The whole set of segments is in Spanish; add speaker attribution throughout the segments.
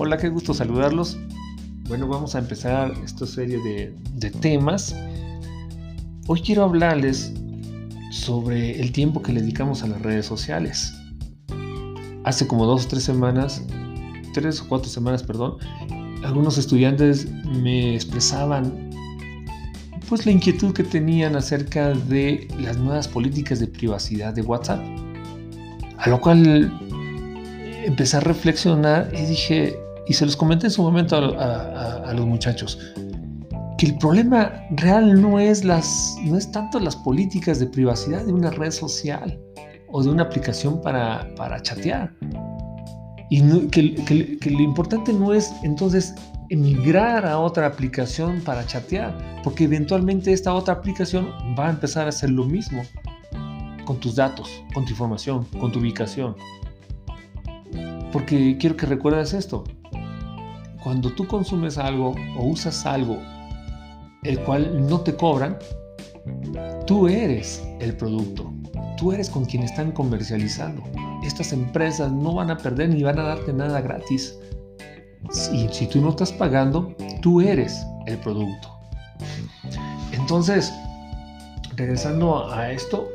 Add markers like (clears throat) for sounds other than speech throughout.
Speaker 1: Hola, qué gusto saludarlos. Bueno, vamos a empezar esta serie de, temas. Hoy quiero hablarles sobre el tiempo que le dedicamos a las redes sociales. Hace como dos o tres semanas, tres o cuatro semanas, perdón, algunos estudiantes me expresaban pues la inquietud que tenían acerca de las nuevas políticas de privacidad de WhatsApp. A lo cual empecé a reflexionar y dije, y se los comenté en su momento a, los muchachos, que el problema real no es, las, no es tanto las políticas de privacidad de una red social o de una aplicación para, para chatear. Y que, que, lo importante no es entonces emigrar a otra aplicación para chatear, porque eventualmente esta otra aplicación va a empezar a hacer lo mismo con tus datos, con tu información, con tu ubicación. Porque quiero que recuerdes esto, cuando tú consumes algo o usas algo el cual no te cobran, tú eres el producto, tú eres con quien están comercializando. Estas empresas no van a perder ni van a darte nada gratis. Si, si tú no estás pagando, tú eres el producto. Entonces, regresando a esto,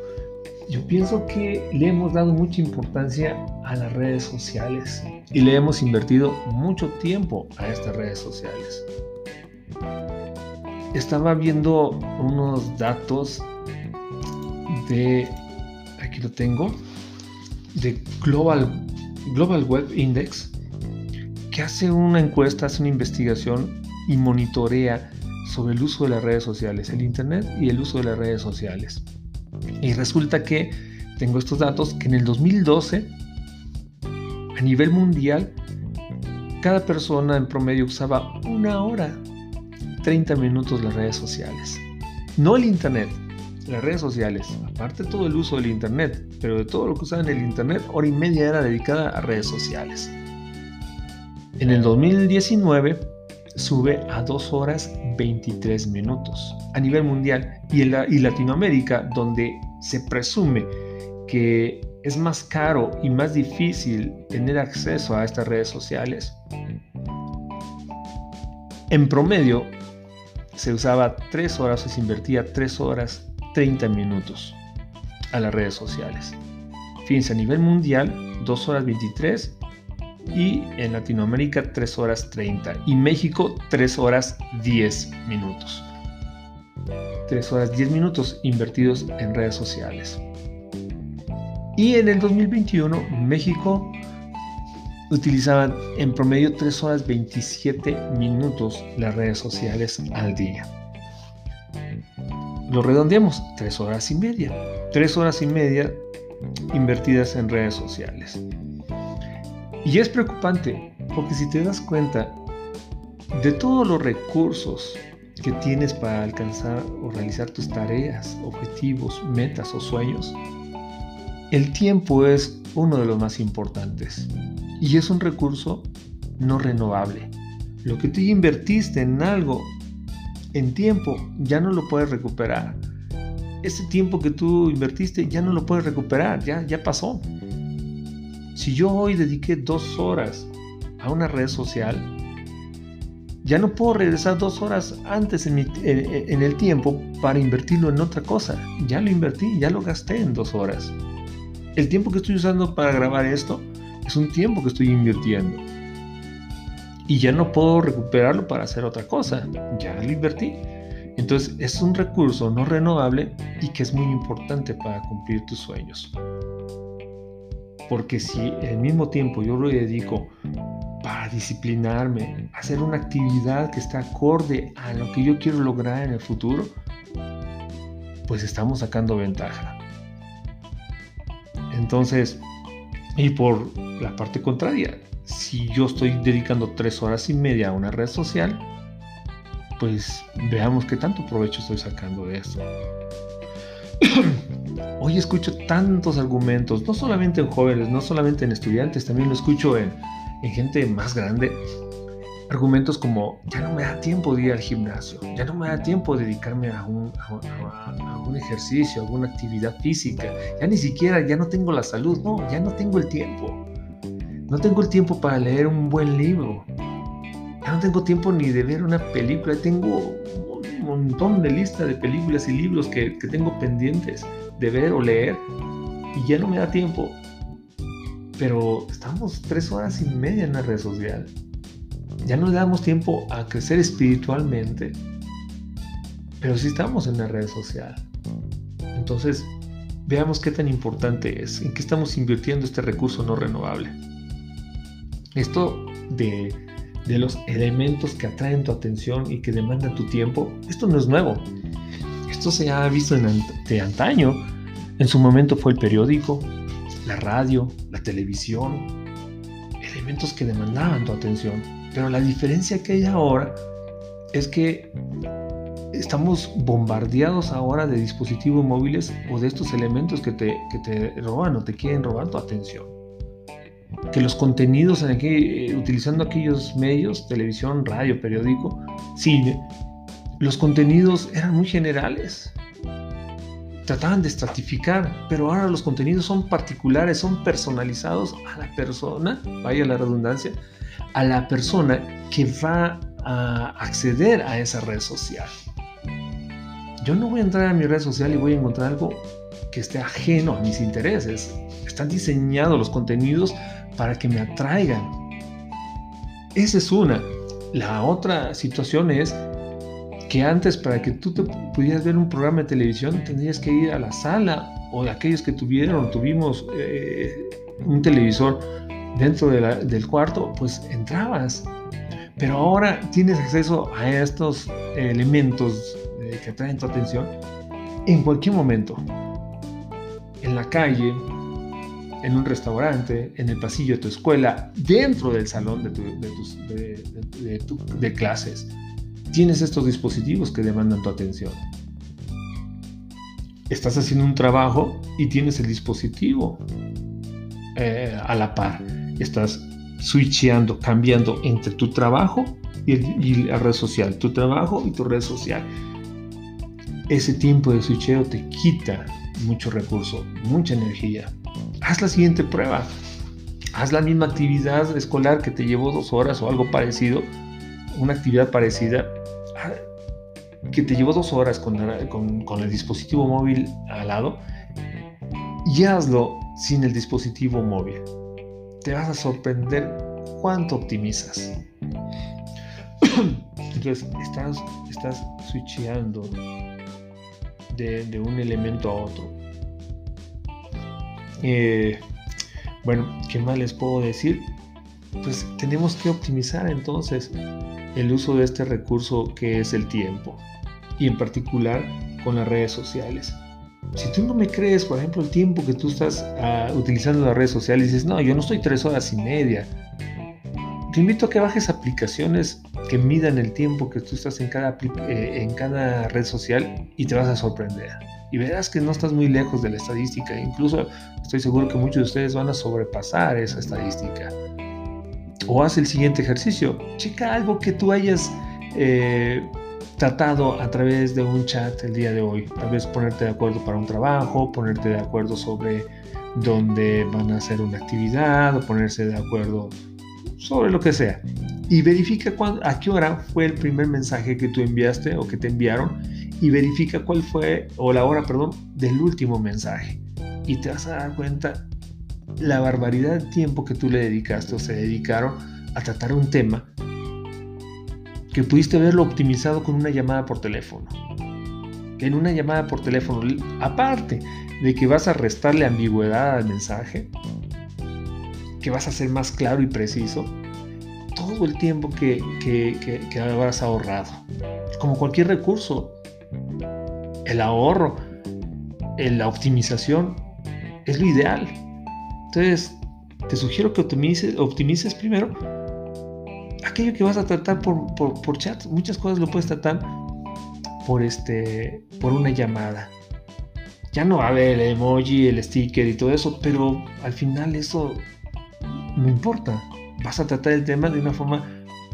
Speaker 1: yo pienso que le hemos dado mucha importancia a las redes sociales y le hemos invertido mucho tiempo a estas redes sociales. Estaba viendo unos datos de, aquí lo tengo, de Global, Global Web Index, que hace una encuesta, hace una investigación y monitorea sobre el uso de las redes sociales, el Internet y el uso de las redes sociales. Y resulta que tengo estos datos que en el 2012, a nivel mundial, cada persona en promedio usaba una hora, 30 minutos las redes sociales. No el Internet, las redes sociales. Aparte todo el uso del Internet, pero de todo lo que usaban en el Internet, hora y media era dedicada a redes sociales. En el 2019 sube a 2 horas 23 minutos a nivel mundial y en y Latinoamérica, donde se presume que es más caro y más difícil tener acceso a estas redes sociales, en promedio se usaba 3 horas o se invertía 3 horas 30 minutos a las redes sociales. Fíjense, a nivel mundial, 2 horas 23 y en Latinoamérica 3 horas 30 y México 3 horas 10 minutos. 3 horas 10 minutos invertidos en redes sociales. Y en el 2021 México utilizaban en promedio 3 horas 27 minutos las redes sociales al día. Lo redondeamos, 3 horas y media. 3 horas y media invertidas en redes sociales. Y es preocupante porque si te das cuenta de todos los recursos que tienes para alcanzar o realizar tus tareas, objetivos, metas o sueños, el tiempo es uno de los más importantes y es un recurso no renovable. Lo que tú invertiste en algo en tiempo ya no lo puedes recuperar. Ese tiempo que tú invertiste ya no lo puedes recuperar, ya, ya pasó. Si yo hoy dediqué dos horas a una red social, ya no puedo regresar dos horas antes en, el tiempo para invertirlo en otra cosa. Ya lo invertí, ya lo gasté en dos horas. El tiempo que estoy usando para grabar esto es un tiempo que estoy invirtiendo. Y ya no puedo recuperarlo para hacer otra cosa. Ya lo invertí. Entonces es un recurso no renovable y que es muy importante para cumplir tus sueños. Porque si al mismo tiempo yo lo dedico para disciplinarme, hacer una actividad que está acorde a lo que yo quiero lograr en el futuro, pues estamos sacando ventaja. Entonces, y por la parte contraria, si yo estoy dedicando tres horas y media a una red social, pues veamos qué tanto provecho estoy sacando de eso. Hoy escucho tantos argumentos, no solamente en jóvenes, no solamente en estudiantes, también lo escucho en, gente más grande. Argumentos como, ya no me da tiempo de ir al gimnasio, ya no me da tiempo de dedicarme a un, ejercicio, a alguna actividad física, ya ni siquiera, ya no tengo la salud, no, ya no tengo el tiempo. No tengo el tiempo para leer un buen libro. Ya no tengo tiempo ni de ver una película. Tengo montón de lista de películas y libros que, que tengo pendientes de ver o leer y ya no me da tiempo. Pero estamos tres horas y media en la red social. Ya no le damos tiempo a crecer espiritualmente, pero sí estamos en la red social. Entonces, veamos qué tan importante es, en qué estamos invirtiendo este recurso no renovable. Esto de, de los elementos que atraen tu atención y que demandan tu tiempo, esto no es nuevo. Esto se ha visto en, de antaño. En su momento fue el periódico, la radio, la televisión, elementos que demandaban tu atención. Pero la diferencia que hay ahora es que estamos bombardeados ahora de dispositivos móviles o de estos elementos que te, que te roban o te quieren robar tu atención. Que los contenidos en aquí, eh, utilizando aquellos medios, televisión, radio, periódico, cine, los contenidos eran muy generales. Trataban de estratificar, pero ahora los contenidos son particulares, son personalizados a la persona, vaya la redundancia, a la persona que va a acceder a esa red social. Yo no voy a entrar a mi red social y voy a encontrar algo que esté ajeno a mis intereses. Están diseñados los contenidos para que me atraigan. Esa es una. La otra situación es que antes para que tú te pudieras ver un programa de televisión tendrías que ir a la sala o de aquellos que tuvieron, tuvimos eh, un televisor dentro del cuarto, pues entrabas. Pero ahora tienes acceso a estos elementos que atraen tu atención en cualquier momento. En la calle, en un restaurante, en el pasillo de tu escuela, dentro del salón de, tus, de, clases. Tienes estos dispositivos que demandan tu atención. Estás haciendo un trabajo y tienes el dispositivo eh, a la par. Estás switcheando, cambiando entre tu trabajo y, y, la red social, tu trabajo y tu red social ese tiempo de switcheo te quita mucho recurso, mucha energía. Haz la siguiente prueba. Haz la misma actividad escolar que te llevó dos horas o algo parecido, una actividad parecida, ah, que te llevó dos horas con, el dispositivo móvil al lado, y hazlo sin el dispositivo móvil. Te vas a sorprender cuánto optimizas. (clears throat) Entonces, estás, estás de, un elemento a otro. Eh, bueno, ¿qué más les puedo decir? Pues tenemos que optimizar entonces el uso de este recurso que es el tiempo y en particular con las redes sociales. Si tú no me crees, por ejemplo, el tiempo que tú estás ah, utilizando las redes sociales dices, no, yo no estoy tres horas y media, te invito a que bajes aplicaciones que midan el tiempo que tú estás en cada, eh, en cada red social y te vas a sorprender. Y verás que no estás muy lejos de la estadística. Incluso estoy seguro que muchos de ustedes van a sobrepasar esa estadística. O haz el siguiente ejercicio. Checa algo que tú hayas eh, tratado a través de un chat el día de hoy. Tal vez ponerte de acuerdo para un trabajo, ponerte de acuerdo sobre dónde van a hacer una actividad o ponerse de acuerdo sobre lo que sea. Y verifica a qué hora fue el primer mensaje que tú enviaste o que te enviaron y verifica cuál fue, o la hora, perdón, del último mensaje. Y te vas a dar cuenta la barbaridad de tiempo que tú le dedicaste o se dedicaron a tratar un tema que pudiste verlo optimizado con una llamada por teléfono. Que en una llamada por teléfono, aparte de que vas a restarle ambigüedad al mensaje, que vas a ser más claro y preciso todo el tiempo que, que, habrás ahorrado. Como cualquier recurso, el ahorro, la optimización es lo ideal. Entonces, te sugiero que optimices, primero aquello que vas a tratar por, por, chat. Muchas cosas lo puedes tratar por, este, por una llamada. Ya no va a haber el emoji, el sticker y todo eso, pero al final eso no importa. Vas a tratar el tema de una forma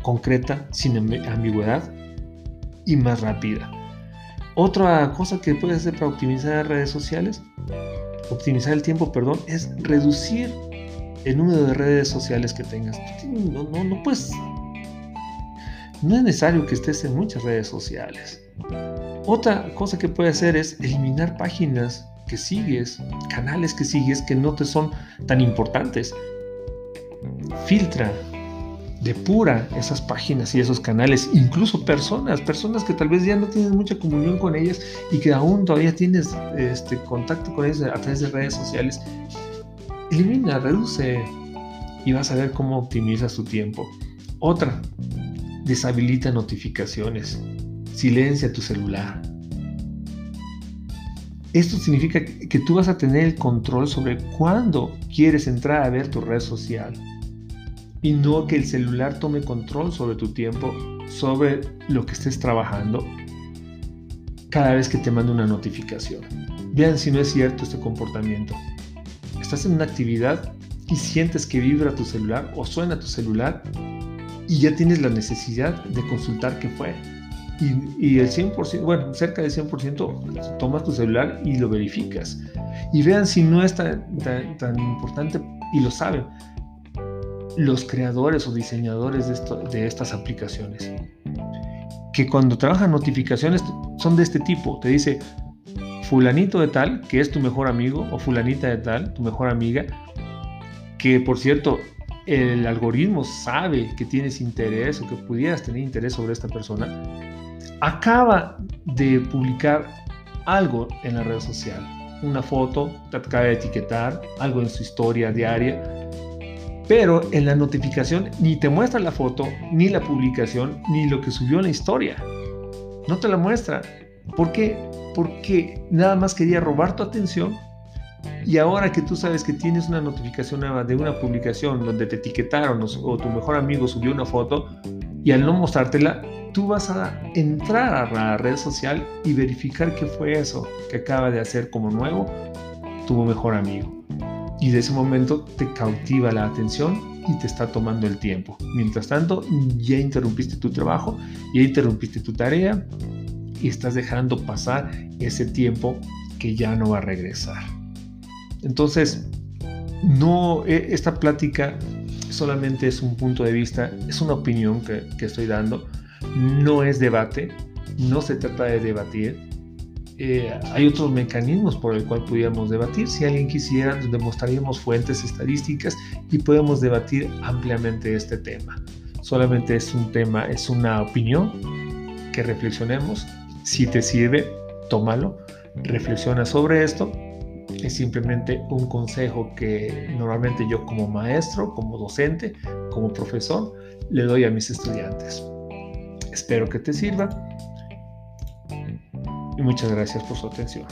Speaker 1: concreta, sin ambigüedad y más rápida. Otra cosa que puedes hacer para optimizar redes sociales, optimizar el tiempo, perdón, es reducir el número de redes sociales que tengas. No, no, no puedes. No es necesario que estés en muchas redes sociales. Otra cosa que puedes hacer es eliminar páginas que sigues, canales que sigues que no te son tan importantes. Filtra, depura esas páginas y esos canales, incluso personas, personas que tal vez ya no tienes mucha comunión con ellas y que aún todavía tienes este, contacto con ellas a través de redes sociales. Elimina, reduce y vas a ver cómo optimizas tu tiempo. Otra, deshabilita notificaciones, silencia tu celular. Esto significa que tú vas a tener el control sobre cuándo quieres entrar a ver tu red social y no que el celular tome control sobre tu tiempo, sobre lo que estés trabajando cada vez que te manda una notificación. Vean si no es cierto este comportamiento. Estás en una actividad y sientes que vibra tu celular o suena tu celular y ya tienes la necesidad de consultar qué fue y, el 100%, bueno, cerca del 100%, tomas tu celular y lo verificas. Y vean si no es tan, tan, importante, y lo saben, los creadores o diseñadores de, estas aplicaciones. Que cuando trabajan notificaciones son de este tipo. Te dice, fulanito de tal, que es tu mejor amigo, o fulanita de tal, tu mejor amiga, que por cierto, el algoritmo sabe que tienes interés o que pudieras tener interés sobre esta persona acaba de publicar algo en la red social, una foto, te acaba de etiquetar, algo en su historia diaria, pero en la notificación ni te muestra la foto, ni la publicación, ni lo que subió en la historia. No te la muestra. ¿Por qué? Porque nada más quería robar tu atención y ahora que tú sabes que tienes una notificación nueva de una publicación donde te etiquetaron o, tu mejor amigo subió una foto y al no mostrártela, tú vas a entrar a la red social y verificar qué fue eso que acaba de hacer como nuevo tu mejor amigo. Y de ese momento te cautiva la atención y te está tomando el tiempo. Mientras tanto, ya interrumpiste tu trabajo, ya interrumpiste tu tarea y estás dejando pasar ese tiempo que ya no va a regresar. Entonces, no, e, esta plática solamente es un punto de vista, es una opinión que, que estoy dando no es debate, no se trata de debatir. Eh, hay otros mecanismos por el cual pudiéramos debatir. Si alguien quisiera, demostraríamos fuentes estadísticas y podemos debatir ampliamente este tema. Solamente es un tema, es una opinión que reflexionemos. Si te sirve, tómalo, reflexiona sobre esto. Es simplemente un consejo que normalmente yo como maestro, como docente, como profesor, le doy a mis estudiantes. Espero que te sirva y muchas gracias por su atención.